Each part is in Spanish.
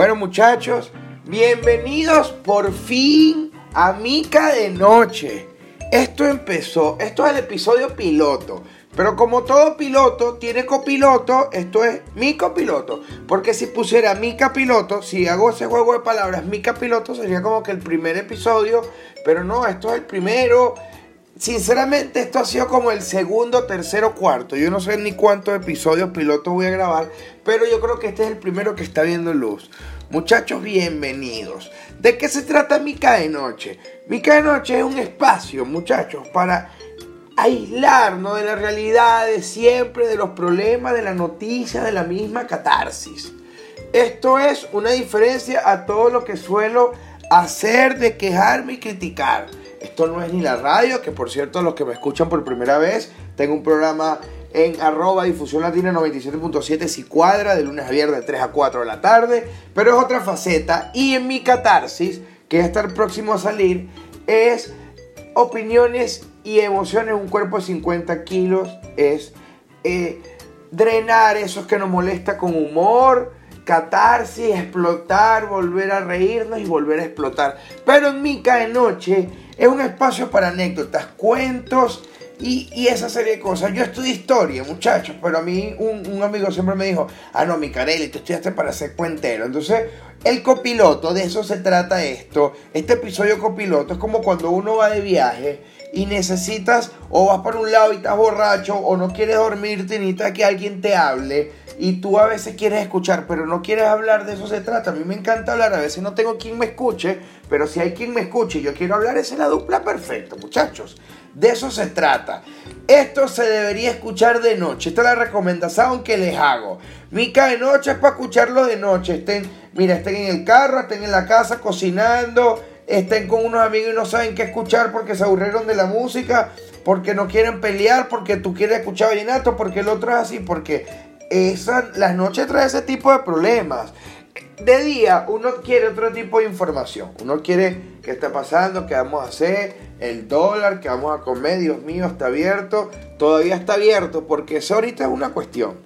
Bueno muchachos, bienvenidos por fin a Mica de Noche. Esto empezó, esto es el episodio piloto. Pero como todo piloto tiene copiloto, esto es mi copiloto. Porque si pusiera mi piloto, si hago ese juego de palabras, mi piloto sería como que el primer episodio. Pero no, esto es el primero. Sinceramente, esto ha sido como el segundo, tercero, cuarto. Yo no sé ni cuántos episodios pilotos voy a grabar, pero yo creo que este es el primero que está viendo luz. Muchachos, bienvenidos. ¿De qué se trata Mica de Noche? Mica de Noche es un espacio, muchachos, para aislarnos de la realidad de siempre, de los problemas, de la noticia, de la misma catarsis. Esto es una diferencia a todo lo que suelo hacer de quejarme y criticar. Esto no es ni la radio, que por cierto, los que me escuchan por primera vez, tengo un programa en arroba difusión latina 97.7 si cuadra de lunes a viernes de 3 a 4 de la tarde, pero es otra faceta y en mi catarsis, que ya está próximo a salir, es opiniones y emociones, un cuerpo de 50 kilos, es eh, drenar esos que nos molesta con humor, catarsis, explotar, volver a reírnos y volver a explotar. Pero en Mica de Noche es un espacio para anécdotas, cuentos y, esa serie de cosas. Yo estudié historia, muchachos, pero a mí un, amigo siempre me dijo, ah, no, Micarelli, tú estudiaste para ser cuentero. Entonces, el copiloto, de eso se trata esto. Este episodio copiloto es como cuando uno va de viaje y necesitas o vas por un lado y estás borracho o no quieres dormirte necesitas que alguien te hable y tú a veces quieres escuchar pero no quieres hablar, de eso se trata. A mí me encanta hablar, a veces no tengo quien me escuche, pero si hay quien me escuche y yo quiero hablar, esa es la dupla perfecta, muchachos. De eso se trata. Esto se debería escuchar de noche. Esta es la recomendación que les hago. Mica de noche es para escucharlo de noche. Estén, mira, estén en el carro, estén en la casa cocinando, estén con unos amigos y no saben qué escuchar porque se aburrieron de la música, porque no quieren pelear, porque tú quieres escuchar vallenato, porque el otro es así, porque esa, las noches trae ese tipo de problemas. De día uno quiere otro tipo de información. Uno quiere qué está pasando, qué vamos a hacer, el dólar, qué vamos a comer, Dios mío, está abierto. Todavía está abierto porque eso ahorita es una cuestión.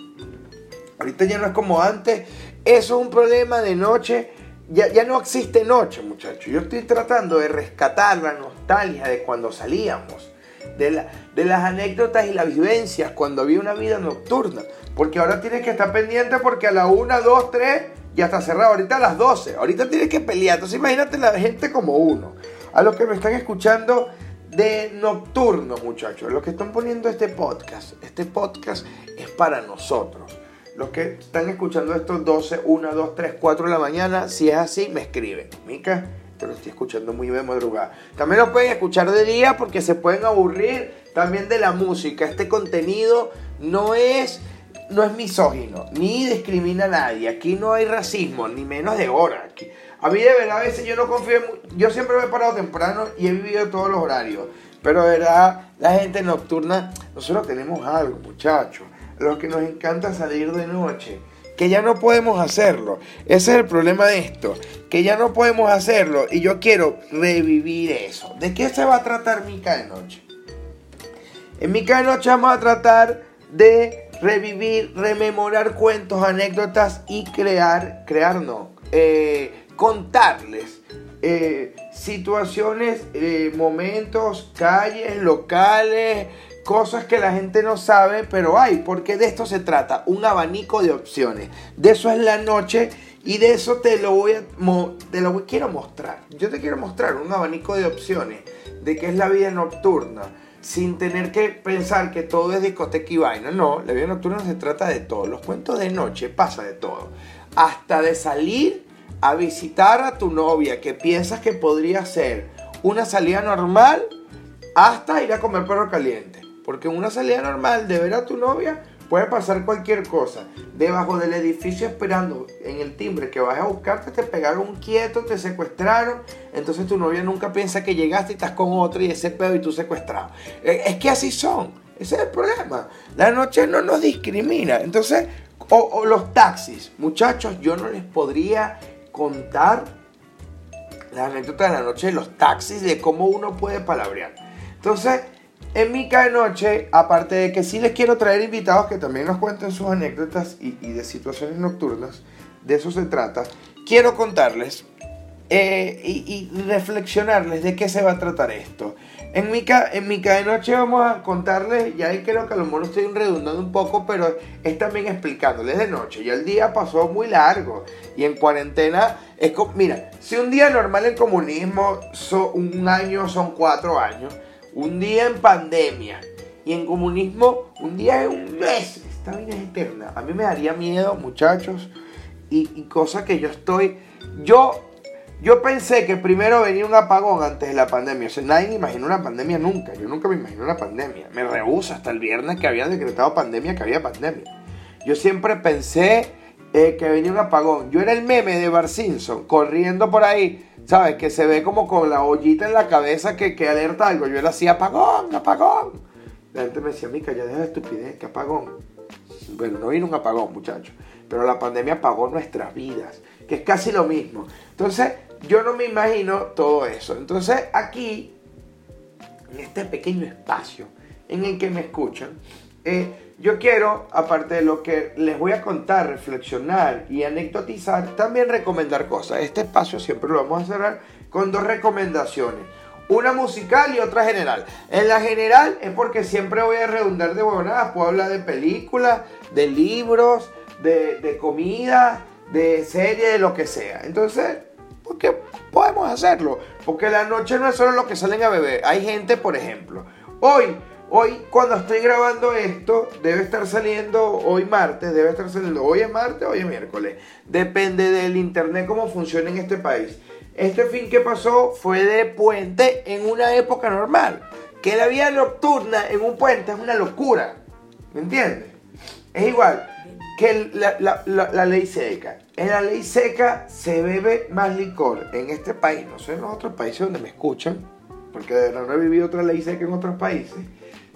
Ahorita ya no es como antes. Eso es un problema de noche ya, no existe noche, muchachos. Yo estoy tratando de rescatar la nostalgia de cuando salíamos, de, las anécdotas y las vivencias cuando había una vida nocturna. Porque ahora tienes que estar pendiente porque a la 1, 2, 3 ya está cerrado. Ahorita a las 12. Ahorita tienes que pelear. Entonces imagínate la gente como uno. A los que me están escuchando de nocturno, muchachos. Los que están poniendo este podcast. Este podcast es para nosotros los que están escuchando estos 12, 1, 2, 3, 4 de la mañana, si es así, me escriben. Mica, lo estoy escuchando muy de madrugada. También lo pueden escuchar de día porque se pueden aburrir también de la música. Este contenido no es, no es misógino, ni discrimina a nadie. Aquí no hay racismo, ni menos de hora. a mí de verdad a veces yo no confío en, Yo siempre me he parado temprano y he vivido todos los horarios. Pero de verdad, la gente nocturna, nosotros tenemos algo, muchachos los que nos encanta salir de noche, que ya no podemos hacerlo. Ese es el problema de esto, que ya no podemos hacerlo y yo quiero revivir eso. ¿De qué se va a tratar Mica de Noche? En Mica de Noche vamos a tratar de revivir, rememorar cuentos, anécdotas y crear, crear no, eh, contarles eh, situaciones, eh, momentos, calles, locales, cosas que la gente no sabe, pero hay, porque de esto se trata, un abanico de opciones. De eso es la noche y de eso te lo voy a quiero mostrar. Yo te quiero mostrar un abanico de opciones de qué es la vida nocturna, sin tener que pensar que todo es discoteca y vaina. No, la vida nocturna se trata de todo. Los cuentos de noche pasa de todo. Hasta de salir a visitar a tu novia que piensas que podría ser una salida normal hasta ir a comer perro caliente. Porque en una salida normal de ver a tu novia puede pasar cualquier cosa. Debajo del edificio esperando en el timbre que vas a buscarte, te pegaron quieto, te secuestraron. Entonces tu novia nunca piensa que llegaste y estás con otro y ese pedo y tú secuestrado. Eh, es que así son. Ese es el problema. La noche no nos discrimina. Entonces, o, los taxis. Muchachos, yo no les podría contar la anécdota de la noche de los taxis, de cómo uno puede palabrear. Entonces, en Mica de Noche, aparte de que sí les quiero traer invitados que también nos cuenten sus anécdotas y, de situaciones nocturnas, de eso se trata, quiero contarles eh, y, reflexionarles de qué se va a tratar esto. En mi, en mi de noche vamos a contarles, ya ahí creo que a lo mejor estoy redundando un poco, pero es también explicándoles de noche. Ya el día pasó muy largo y en cuarentena es mira, si un día normal en comunismo son un año son cuatro años, un día en pandemia y en comunismo un día es un mes, esta vida es eterna. A mí me daría miedo, muchachos, y, y cosa que yo estoy, yo yo pensé que primero venía un apagón antes de la pandemia. O sea, nadie imaginó una pandemia nunca. Yo nunca me imaginé una pandemia. Me rehúso hasta el viernes que había decretado pandemia, que había pandemia. Yo siempre pensé eh, que venía un apagón. Yo era el meme de Bar Simpson, corriendo por ahí, ¿sabes? Que se ve como con la ollita en la cabeza que, que alerta algo. Yo era así, apagón, apagón. La gente me decía, Mica, ya deja de estupidez, que apagón. Bueno, no vino un apagón, muchachos. Pero la pandemia apagó nuestras vidas, que es casi lo mismo. Entonces, yo no me imagino todo eso. Entonces aquí, en este pequeño espacio en el que me escuchan, eh, yo quiero, aparte de lo que les voy a contar, reflexionar y anecdotizar, también recomendar cosas. Este espacio siempre lo vamos a cerrar con dos recomendaciones. Una musical y otra general. En la general es porque siempre voy a redundar de buenas. Puedo hablar de películas, de libros, de, de comida, de serie, de lo que sea. Entonces, porque podemos hacerlo. Porque la noche no es solo lo que salen a beber. Hay gente, por ejemplo, hoy, hoy cuando estoy grabando esto, debe estar saliendo hoy martes, debe estar saliendo hoy es martes, hoy es miércoles. Depende del internet cómo funciona en este país. Este fin que pasó fue de puente en una época normal. Que la vida nocturna en un puente es una locura. ¿Me entiendes? Es igual que la, ley seca. En la ley seca se bebe más licor en este país, no sé en los otros países donde me escuchan, porque de verdad no he vivido otra ley seca en otros países,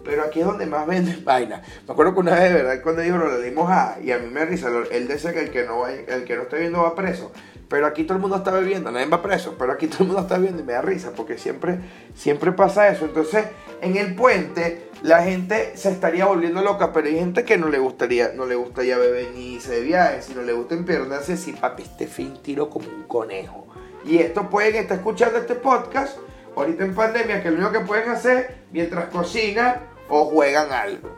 pero aquí es donde más venden vaina. Me acuerdo que una vez, de verdad, cuando dijo lo le dimos a, y a mí me risa, él dice que el que no, el que no esté viendo va preso. Pero aquí todo el mundo está bebiendo, nadie va preso, pero aquí todo el mundo está bebiendo y me da risa, porque siempre, siempre pasa eso. Entonces, en el puente, la gente se estaría volviendo loca, pero hay gente que no le gustaría, no le gustaría beber ni irse de viaje, si no le gusta empiernarse, si papi, este fin tiro como un conejo. Y esto pueden estar escuchando este podcast ahorita en pandemia, que lo único que pueden hacer mientras cocinan o juegan algo.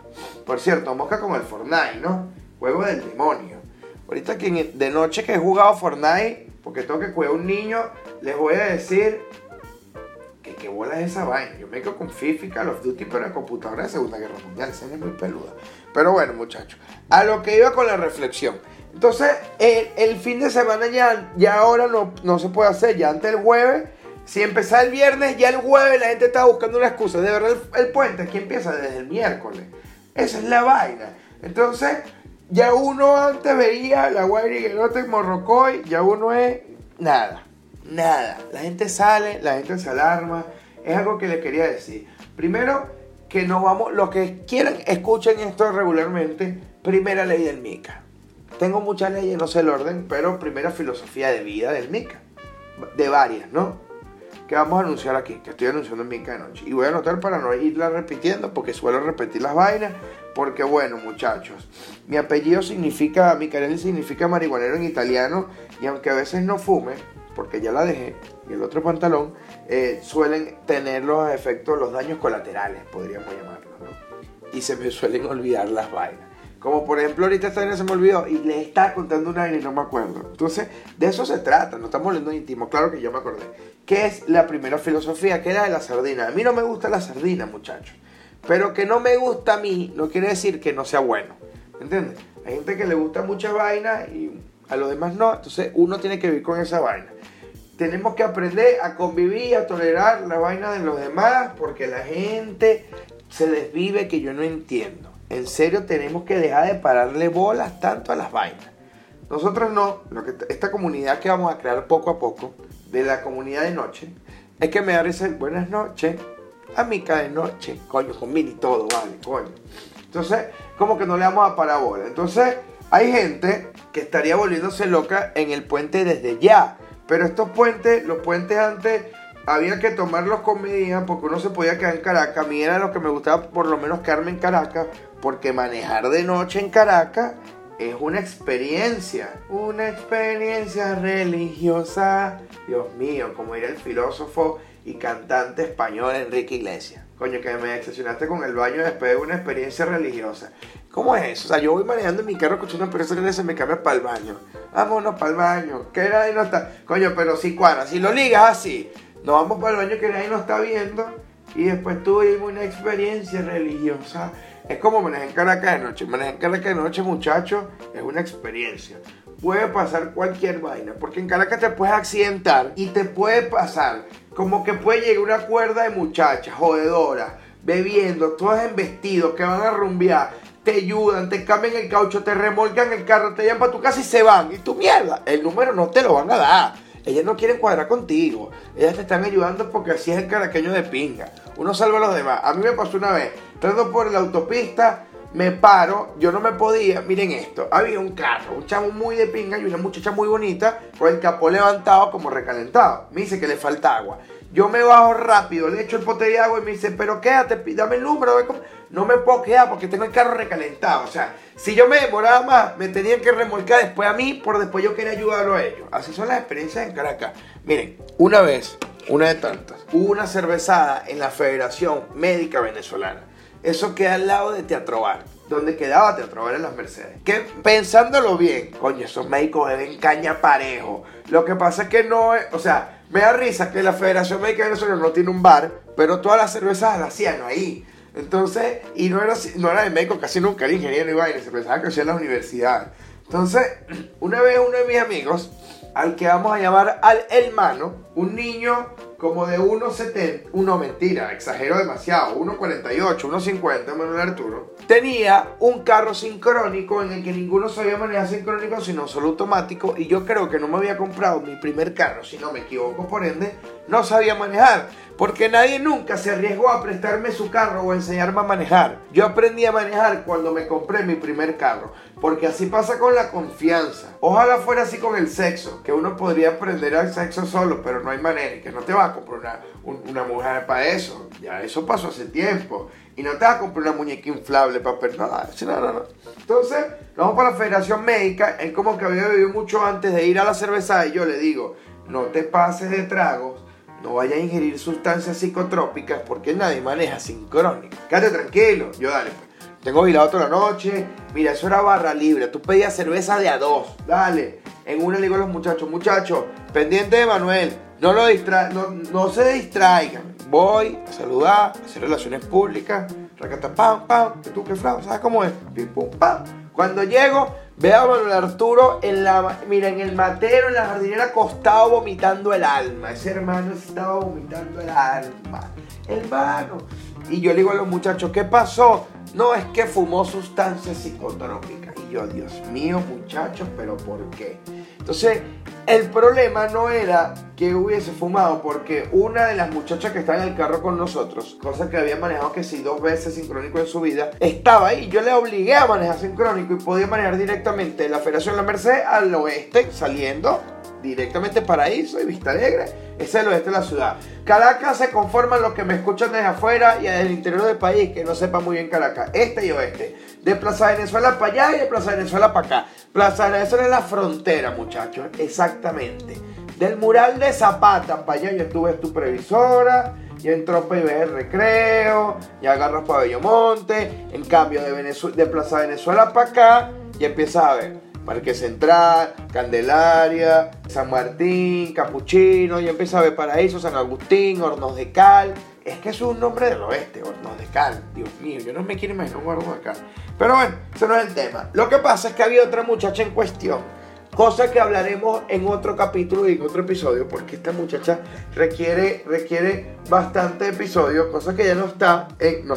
Por cierto, mosca con el Fortnite, ¿no? Juego del demonio. Ahorita que de noche que he jugado Fortnite, porque tengo que cuidar a un niño, les voy a decir que qué bola es esa vaina. Yo me quedo con FIFA Call of Duty, pero en computadora de Segunda Guerra Mundial. Esa es muy peluda. Pero bueno, muchachos, a lo que iba con la reflexión. Entonces, el, fin de semana ya, ya ahora no, no se puede hacer. Ya antes del jueves, si empezaba el viernes, ya el jueves la gente estaba buscando una excusa. De verdad, el, puente aquí empieza desde el miércoles. Esa es la vaina. Entonces, ya uno antes veía la Guaira y Morrocoy, ya uno es nada, nada. La gente sale, la gente se alarma. Es algo que le quería decir. Primero, que nos vamos, los que quieran, escuchen esto regularmente. Primera ley del MICA. Tengo muchas leyes, no sé el orden, pero primera filosofía de vida del MICA. De varias, ¿no? Que vamos a anunciar aquí, que estoy anunciando en MICA de noche. Y voy a anotar para no irla repitiendo, porque suelo repetir las vainas porque bueno, muchachos, mi apellido significa, mi significa marihuanero en italiano y aunque a veces no fume, porque ya la dejé, y el otro pantalón, eh, suelen tener los efectos, los daños colaterales, podríamos llamarlo, ¿no? Y se me suelen olvidar las vainas. Como por ejemplo, ahorita esta vaina se me olvidó y le estaba contando una y no me acuerdo. Entonces, de eso se trata, no estamos hablando íntimo, claro que yo me acordé. ¿Qué es la primera filosofía? Que era de la sardina. A mí no me gusta la sardina, muchachos. Pero que no me gusta a mí no quiere decir que no sea bueno. ¿Entiendes? Hay gente que le gusta mucha vaina y a los demás no. Entonces uno tiene que vivir con esa vaina. Tenemos que aprender a convivir, a tolerar la vaina de los demás porque la gente se desvive que yo no entiendo. En serio tenemos que dejar de pararle bolas tanto a las vainas. Nosotros no, esta comunidad que vamos a crear poco a poco, de la comunidad de noche, es que me da risa, buenas noches, amiga de noche, coño, con mil y todo, vale, coño. Entonces, como que no le damos a parabola. Entonces, hay gente que estaría volviéndose loca en el puente desde ya. Pero estos puentes, los puentes antes, había que tomarlos con medida porque uno se podía quedar en Caracas. A mí era lo que me gustaba por lo menos quedarme en Caracas, porque manejar de noche en Caracas es una experiencia, una experiencia religiosa. Dios mío, como diría el filósofo y cantante español Enrique Iglesias. Coño, que me decepcionaste con el baño después de una experiencia religiosa. ¿Cómo es eso? O sea, yo voy manejando en mi carro escuchando una experiencia religiosa y me cambia para el baño. Vámonos para el baño. Que nadie no está. Coño, pero si cuadra, si lo ligas así. Nos vamos para el baño que nadie nos está viendo. Y después tuvimos una experiencia religiosa. Es como manejar en Caracas de noche. Manejar Caracas de noche, muchachos, es una experiencia. Puede pasar cualquier vaina. Porque en Caracas te puedes accidentar y te puede pasar como que puede llegar una cuerda de muchachas jodedoras, bebiendo, todas en vestidos, que van a rumbear, te ayudan, te cambian el caucho, te remolcan el carro, te llevan para tu casa y se van. Y tu mierda, el número no te lo van a dar. Ellas no quieren cuadrar contigo. Ellas te están ayudando porque así es el caraqueño de pinga. Uno salva a los demás. A mí me pasó una vez, entrando por la autopista, me paro, yo no me podía, miren esto, había un carro, un chamo muy de pinga y una muchacha muy bonita con el capó levantado como recalentado. Me dice que le falta agua. Yo me bajo rápido, le echo el pote de agua y me dice, pero quédate, dame el número. No me puedo quedar porque tengo el carro recalentado. O sea, si yo me demoraba más, me tenían que remolcar después a mí, por después yo quería ayudarlo a ellos. Así son las experiencias en Caracas. Miren, una vez, una de tantas, hubo una cervezada en la Federación Médica Venezolana. Eso queda al lado de Teatro Bar donde quedaba Teatro Bar en las Mercedes. Que pensándolo bien, coño, esos médicos beben caña parejo. Lo que pasa es que no o sea, me da risa que la Federación Médica Venezolana no tiene un bar, pero todas las cervezas las hacían ahí. Entonces, y no era, no era de médico casi nunca, era ingeniero y vaina, se pensaba que hacía en la universidad. Entonces, una vez uno de mis amigos, al que vamos a llamar al hermano, un niño como de 1,70, uno mentira, exagero demasiado, 1,48, 1,50, Manuel Arturo, tenía un carro sincrónico en el que ninguno sabía manejar sincrónico, sino solo automático, y yo creo que no me había comprado mi primer carro, si no me equivoco, por ende, no sabía manejar. Porque nadie nunca se arriesgó a prestarme su carro o enseñarme a manejar. Yo aprendí a manejar cuando me compré mi primer carro. Porque así pasa con la confianza. Ojalá fuera así con el sexo. Que uno podría aprender al sexo solo, pero no hay manera. Y que no te va a comprar una, mujer para eso. Ya eso pasó hace tiempo. Y no te vas a comprar una muñeca inflable para perder. No, no, no. Entonces, vamos para la Federación Médica. Él como que había bebido mucho antes de ir a la cerveza. Y yo le digo, no te pases de tragos no vaya a ingerir sustancias psicotrópicas porque nadie maneja sincrónico. Quédate tranquilo, yo dale pues. Tengo vigilado toda la noche. Mira, eso era barra libre. Tú pedías cerveza de a dos. Dale. En una le digo a los muchachos, muchachos, pendiente de Manuel. No, lo distra no, no se distraigan. Voy a saludar, a hacer relaciones públicas. Racata, pam, pam. ¿Tú qué fraude? ¿Sabes cómo es? Pim, pum, pam. Cuando llego, veo a Manuel Arturo en la, mira, en el matero, en la jardinera, acostado vomitando el alma. Ese hermano estaba vomitando el alma. Hermano. Y yo le digo a los muchachos, ¿qué pasó? No, es que fumó sustancias psicotrópicas. Y yo, Dios mío, muchachos, pero ¿por qué? Entonces, el problema no era que hubiese fumado, porque una de las muchachas que estaba en el carro con nosotros, cosa que había manejado que sí dos veces sincrónico en su vida, estaba ahí. Yo le obligué a manejar sincrónico y podía manejar directamente la Federación La Merced al oeste, saliendo directamente Paraíso y Vista Alegre. Es el oeste de la ciudad. Caracas se conforman los que me escuchan desde afuera y desde el interior del país, que no sepa muy bien Caracas. Este y oeste. De Plaza Venezuela para allá y de Plaza Venezuela para acá. Plaza Venezuela es la frontera, muchachos. Exactamente. Del mural de Zapata para allá yo estuve tu previsora. Y entró PB el recreo, y agarras para Bellomonte, en cambio de, de Plaza Venezuela para acá, y empiezas a ver Parque Central, Candelaria, San Martín, Capuchino, y empieza a ver Paraíso, San Agustín, Hornos de Cal. Es que es un nombre del oeste, Hornos de Cal. Dios mío, yo no me quiero imaginar un Hornos de Cal. Pero bueno, ese no es el tema. Lo que pasa es que había otra muchacha en cuestión. Cosa que hablaremos en otro capítulo y en otro episodio, porque esta muchacha requiere, requiere bastante episodio, cosa que ya no está en.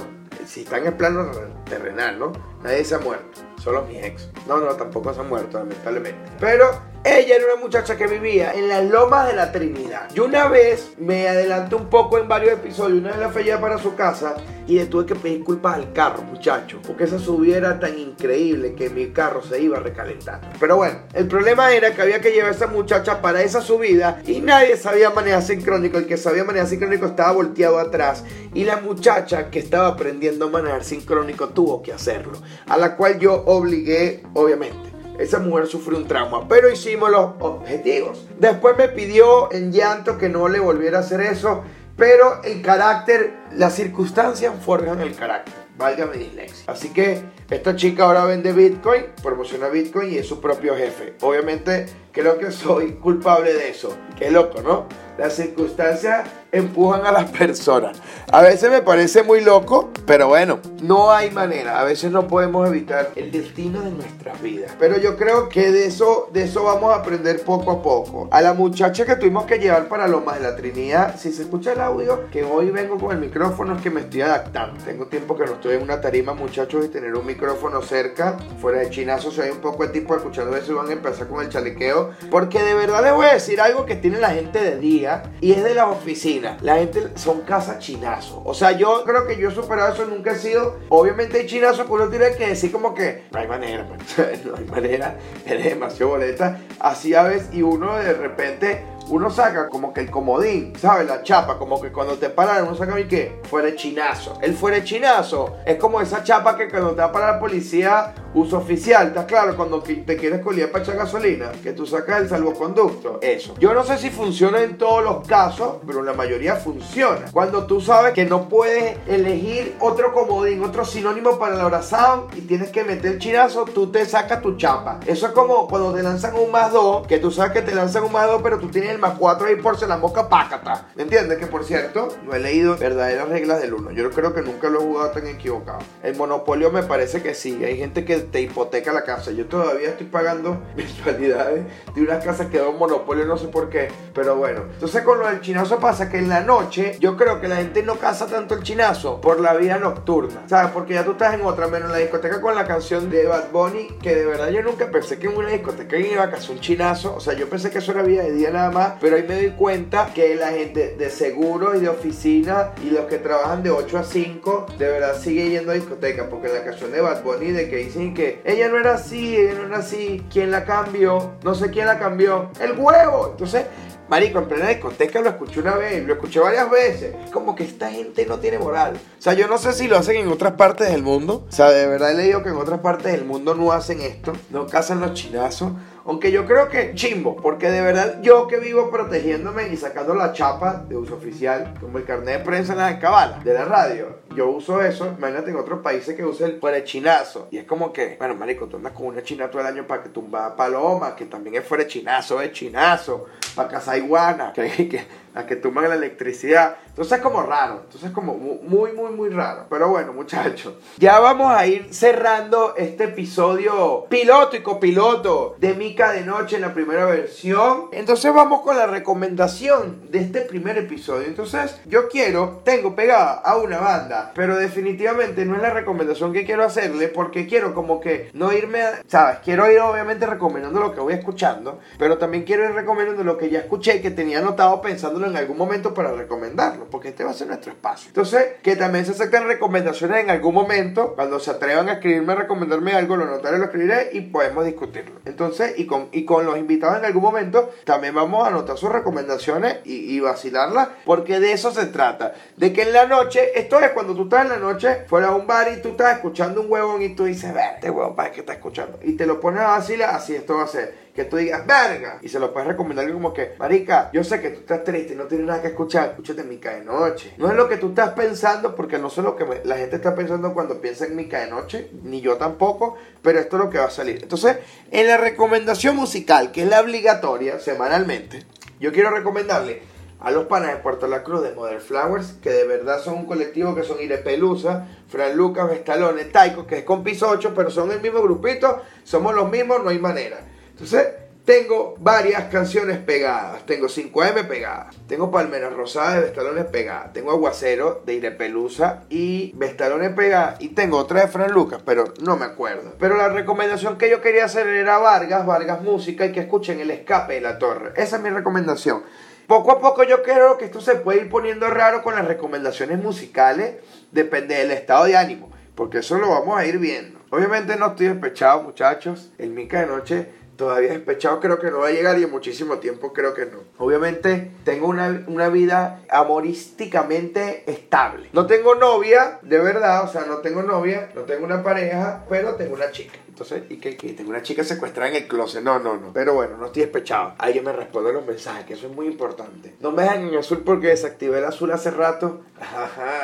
Si está en el plano terrenal, ¿no? Nadie se ha muerto. Solo mi ex. No, no, tampoco se ha muerto, lamentablemente. Pero ella era una muchacha que vivía en las lomas de la Trinidad. Yo una vez me adelanté un poco en varios episodios. Una vez la fue para su casa y le tuve que pedir culpas al carro, muchacho. Porque esa subida era tan increíble que mi carro se iba recalentando. Pero bueno, el problema era que había que llevar a esa muchacha para esa subida y nadie sabía manejar sincrónico. El que sabía manejar sincrónico estaba volteado atrás. Y la muchacha que estaba aprendiendo a manejar sincrónico tuvo que hacerlo. A la cual yo obligué, obviamente. esa mujer sufrió un trauma, pero hicimos los objetivos. Después me pidió en llanto que no le volviera a hacer eso, pero el carácter, las circunstancias forjan el carácter. Válgame dislexia. Así que esta chica ahora vende Bitcoin, promociona Bitcoin y es su propio jefe. Obviamente creo que soy culpable de eso. Qué loco, ¿no? Las circunstancias empujan a las personas. A veces me parece muy loco, pero bueno, no hay manera. A veces no podemos evitar el destino de nuestras vidas. Pero yo creo que de eso, de eso vamos a aprender poco a poco. A la muchacha que tuvimos que llevar para Lomas de la Trinidad, si se escucha el audio, que hoy vengo con el micrófono, es que me estoy adaptando. Tengo tiempo que no estoy en una tarima, muchachos, y tener un micrófono cerca, fuera de chinazo, soy un poco el tipo escuchando eso van a empezar con el chalequeo. Porque de verdad les voy a decir algo que tiene la gente de día y es de las oficinas la gente son casas chinazos. O sea, yo creo que yo he superado eso, nunca he sido. Obviamente hay chinazos que uno tiene que decir como que no hay manera, pues, no hay manera, eres demasiado boleta. Así a veces, y uno de repente uno saca como que el comodín, ¿sabes? La chapa, como que cuando te paran, uno saca mi qué? Fuera chinazo. El fuera chinazo es como esa chapa que cuando te va para la policía, uso oficial, ¿está claro? Cuando te quieres colgar para echar gasolina, que tú sacas el salvoconducto. Eso. Yo no sé si funciona en todos los casos, pero la mayoría funciona. Cuando tú sabes que no puedes elegir otro comodín, otro sinónimo para el abrazado y tienes que meter el chinazo, tú te sacas tu chapa. Eso es como cuando te lanzan un más 2, que tú sabes que te lanzan un más 2, pero tú tienes el más 4 ahí por la mosca pácata. ¿Me entiendes? Que por cierto, no he leído verdaderas reglas del 1. Yo creo que nunca lo he jugado tan equivocado. El monopolio me parece que sí. Hay gente que te hipoteca la casa. Yo todavía estoy pagando mensualidades de una casa que da un monopolio, no sé por qué. Pero bueno. Entonces con lo del chinazo pasa que en la noche yo creo que la gente no casa tanto el chinazo por la vida nocturna. ¿Sabes? Porque ya tú estás en otra, menos en la discoteca con la canción de Bad Bunny, que de verdad yo nunca pensé que en una discoteca iba a casar un chinazo. O sea, yo pensé que eso era vida de día nada más pero ahí me doy cuenta que la gente de seguro y de oficina y los que trabajan de 8 a 5 de verdad sigue yendo a discoteca porque la canción de Bad Bunny de que dicen que ella no era así, ella no era así, ¿quién la cambió? No sé quién la cambió, el huevo. Entonces, Marico, en plena discoteca lo escuché una vez, lo escuché varias veces. Como que esta gente no tiene moral. O sea, yo no sé si lo hacen en otras partes del mundo. O sea, de verdad he leído que en otras partes del mundo no hacen esto. No cazan los chinazos. Aunque yo creo que chimbo, porque de verdad yo que vivo protegiéndome y sacando la chapa de uso oficial, como el carnet de prensa en la cabala de la radio, yo uso eso. Imagínate en otros países que usa el fuera chinazo. Y es como que, bueno, marico, tú andas con una china todo el año para que tumba paloma, que también es fuera chinazo, es chinazo, para cazar iguana, que, que a que toman la electricidad. Entonces es como raro, entonces es como muy, muy, muy raro. Pero bueno, muchachos, ya vamos a ir cerrando este episodio piloto y copiloto de Mica de Noche en la primera versión. Entonces vamos con la recomendación de este primer episodio. Entonces yo quiero, tengo pegada a una banda, pero definitivamente no es la recomendación que quiero hacerle porque quiero como que no irme, a, ¿sabes? Quiero ir obviamente recomendando lo que voy escuchando, pero también quiero ir recomendando lo que ya escuché que tenía anotado pensando en algún momento para recomendarlo, porque este va a ser nuestro espacio. Entonces, que también se acepten recomendaciones en algún momento, cuando se atrevan a escribirme, a recomendarme algo, lo notaré, lo escribiré y podemos discutirlo. Entonces, y con, y con los invitados en algún momento, también vamos a anotar sus recomendaciones y, vacilarlas, porque de eso se trata. De que en la noche, esto es cuando tú estás en la noche fuera a un bar y tú estás escuchando un huevón y tú dices, ver, este huevón, ¿para qué está escuchando? Y te lo pones a vacilar, así esto va a ser que tú digas, verga, y se lo puedes recomendar como que, marica, yo sé que tú estás triste y no tienes nada que escuchar, escúchate Mica de Noche. No es lo que tú estás pensando, porque no sé lo que la gente está pensando cuando piensa en Mica de Noche, ni yo tampoco, pero esto es lo que va a salir. Entonces, en la recomendación musical, que es la obligatoria semanalmente, yo quiero recomendarle a los panas de Puerto La Cruz de Modern Flowers, que de verdad son un colectivo que son Irepelusa, Fran Lucas, Vestalone, Taiko, que es con piso 8, pero son el mismo grupito, somos los mismos, no hay manera. Entonces, tengo varias canciones pegadas. Tengo 5M pegadas. Tengo Palmeras Rosadas de Vestalones pegadas. Tengo Aguacero de Irepelusa y Vestalones pegadas. Y tengo otra de Fran Lucas, pero no me acuerdo. Pero la recomendación que yo quería hacer era Vargas, Vargas Música y que escuchen El Escape de la Torre. Esa es mi recomendación. Poco a poco yo creo que esto se puede ir poniendo raro con las recomendaciones musicales. Depende del estado de ánimo. Porque eso lo vamos a ir viendo. Obviamente no estoy despechado, muchachos. El Mica de Noche todavía despechado creo que no va a llegar y en muchísimo tiempo creo que no. Obviamente tengo una, una vida amorísticamente estable. No tengo novia, de verdad, o sea, no tengo novia, no tengo una pareja, pero tengo una chica. Entonces, ¿y qué? Tengo una chica secuestrada en el closet. No, no, no. Pero bueno, no estoy despechado. Alguien me responde los mensajes, que eso es muy importante. No me dejan en azul porque desactivé el azul hace rato. Ajá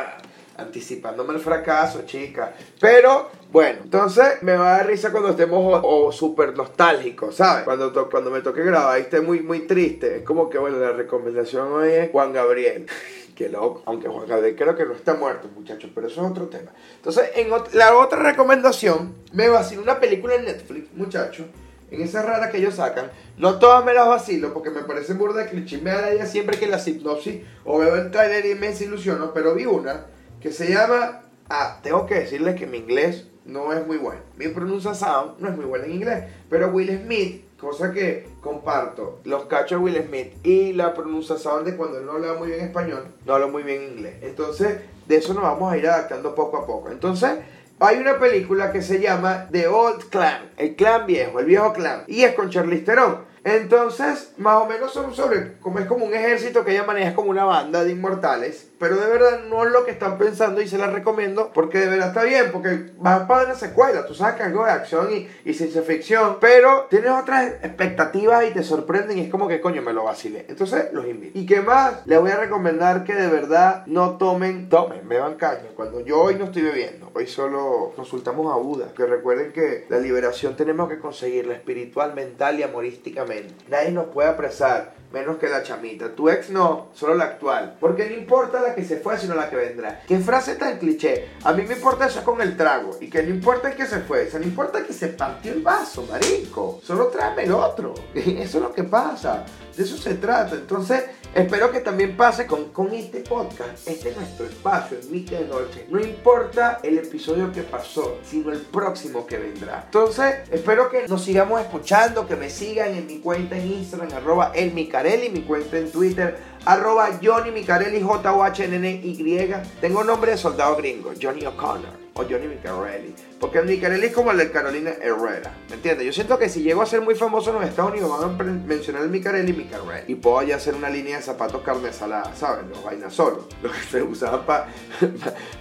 anticipándome el fracaso, chica. Pero bueno, entonces me va a dar risa cuando estemos o, súper nostálgicos, ¿sabes? Cuando, cuando me toque grabar y esté muy, muy triste. Es como que, bueno, la recomendación hoy es Juan Gabriel. Qué loco. Aunque Juan Gabriel creo que no está muerto, muchachos, pero eso es otro tema. Entonces, en la otra recomendación, me va a decir una película en Netflix, muchachos. En esa rara que ellos sacan, no todas me las vacilo porque me parece burda de cliché. Me da siempre que la hipnosis o veo el trailer y me desilusiono, pero vi una que se llama... Ah, tengo que decirles que mi inglés no es muy bueno. Mi pronunciación no es muy buena en inglés. Pero Will Smith, cosa que comparto, los cachos de Will Smith y la pronunciación de cuando él no habla muy bien español, no habla muy bien inglés. Entonces, de eso nos vamos a ir adaptando poco a poco. Entonces, hay una película que se llama The Old Clan, el clan viejo, el viejo clan, y es con Charlize Theron. Entonces, más o menos son sobre, como es como un ejército que ella maneja como una banda de inmortales pero de verdad no es lo que están pensando y se la recomiendo porque de verdad está bien, porque vas para una secuela, tú sabes que algo de acción y, y ciencia ficción, pero tienes otras expectativas y te sorprenden y es como que coño me lo vacilé. Entonces los invito. ¿Y qué más? Les voy a recomendar que de verdad no tomen, tomen, beban caña. Cuando yo hoy no estoy bebiendo, hoy solo consultamos a Buda, que recuerden que la liberación tenemos que conseguirla espiritual, mental y amorísticamente. Nadie nos puede apresar menos que la chamita. Tu ex no, solo la actual. Porque no importa la que se fue, sino la que vendrá. Qué frase tan cliché. A mí me importa eso con el trago. Y que no importa el que se fue. O sea, no importa que se partió el vaso, marico. Solo tráeme el otro. Eso es lo que pasa. De eso se trata. Entonces, espero que también pase con, con este podcast. Este es nuestro espacio en Mica de Noche. No importa el episodio que pasó, sino el próximo que vendrá. Entonces, espero que nos sigamos escuchando, que me sigan en mi cuenta en Instagram, arroba el Micarelli, mi cuenta en Twitter, arroba Johnny Micarelli, j o h n n y Tengo nombre de soldado gringo, Johnny O'Connor o Johnny Micarelli. Porque Micarelli es como el de Carolina Herrera. ¿Me entiendes? Yo siento que si llego a ser muy famoso en los Estados Unidos van a mencionar el Micarelli y Micarelli. Y puedo ya hacer una línea de zapatos carne salada, ¿sabes? Los vainas solo. Los que se usaban para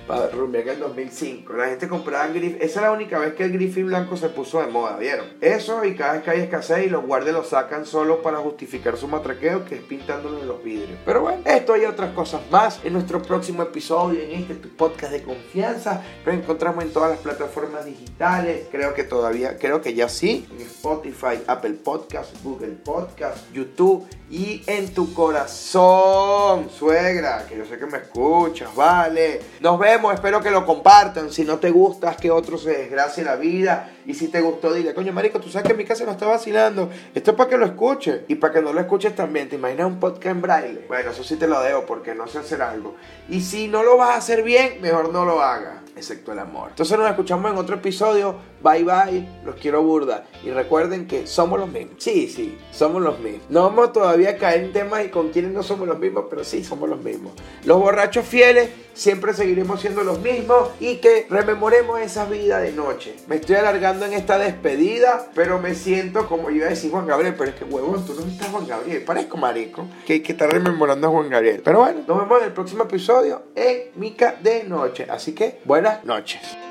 pa, rumbear en el 2005. La gente compraba Griffin. Esa es la única vez que el Griffin blanco se puso de moda, ¿vieron? Eso y cada vez que hay escasez y los guardias lo sacan solo para justificar su matraqueo que es pintándolo en los vidrios. Pero bueno, esto y otras cosas más en nuestro próximo episodio en este podcast de confianza encontramos en todas las plataformas digitales. Creo que todavía, creo que ya sí. En Spotify, Apple Podcast, Google Podcast, YouTube y en tu corazón, suegra, que yo sé que me escuchas, vale. Nos vemos, espero que lo compartan. Si no te gustas, que otro se desgracie la vida. Y si te gustó, dile, coño, marico, tú sabes que en mi casa no está vacilando. Esto es para que lo escuches. Y para que no lo escuches también, ¿te imaginas un podcast en braille? Bueno, eso sí te lo debo porque no sé hacer algo. Y si no lo vas a hacer bien, mejor no lo hagas excepto el amor. Entonces nos escuchamos en otro episodio. Bye bye, los quiero burda. Y recuerden que somos los mismos. Sí, sí, somos los mismos. No vamos todavía a caer en temas y con quienes no somos los mismos, pero sí somos los mismos. Los borrachos fieles siempre seguiremos siendo los mismos y que rememoremos esa vida de noche. Me estoy alargando en esta despedida, pero me siento como iba a decir Juan Gabriel, pero es que huevón, tú no estás Juan Gabriel, parezco marico, que que estar rememorando a Juan Gabriel. Pero bueno, nos vemos en el próximo episodio en Mica de Noche. Así que buenas noches.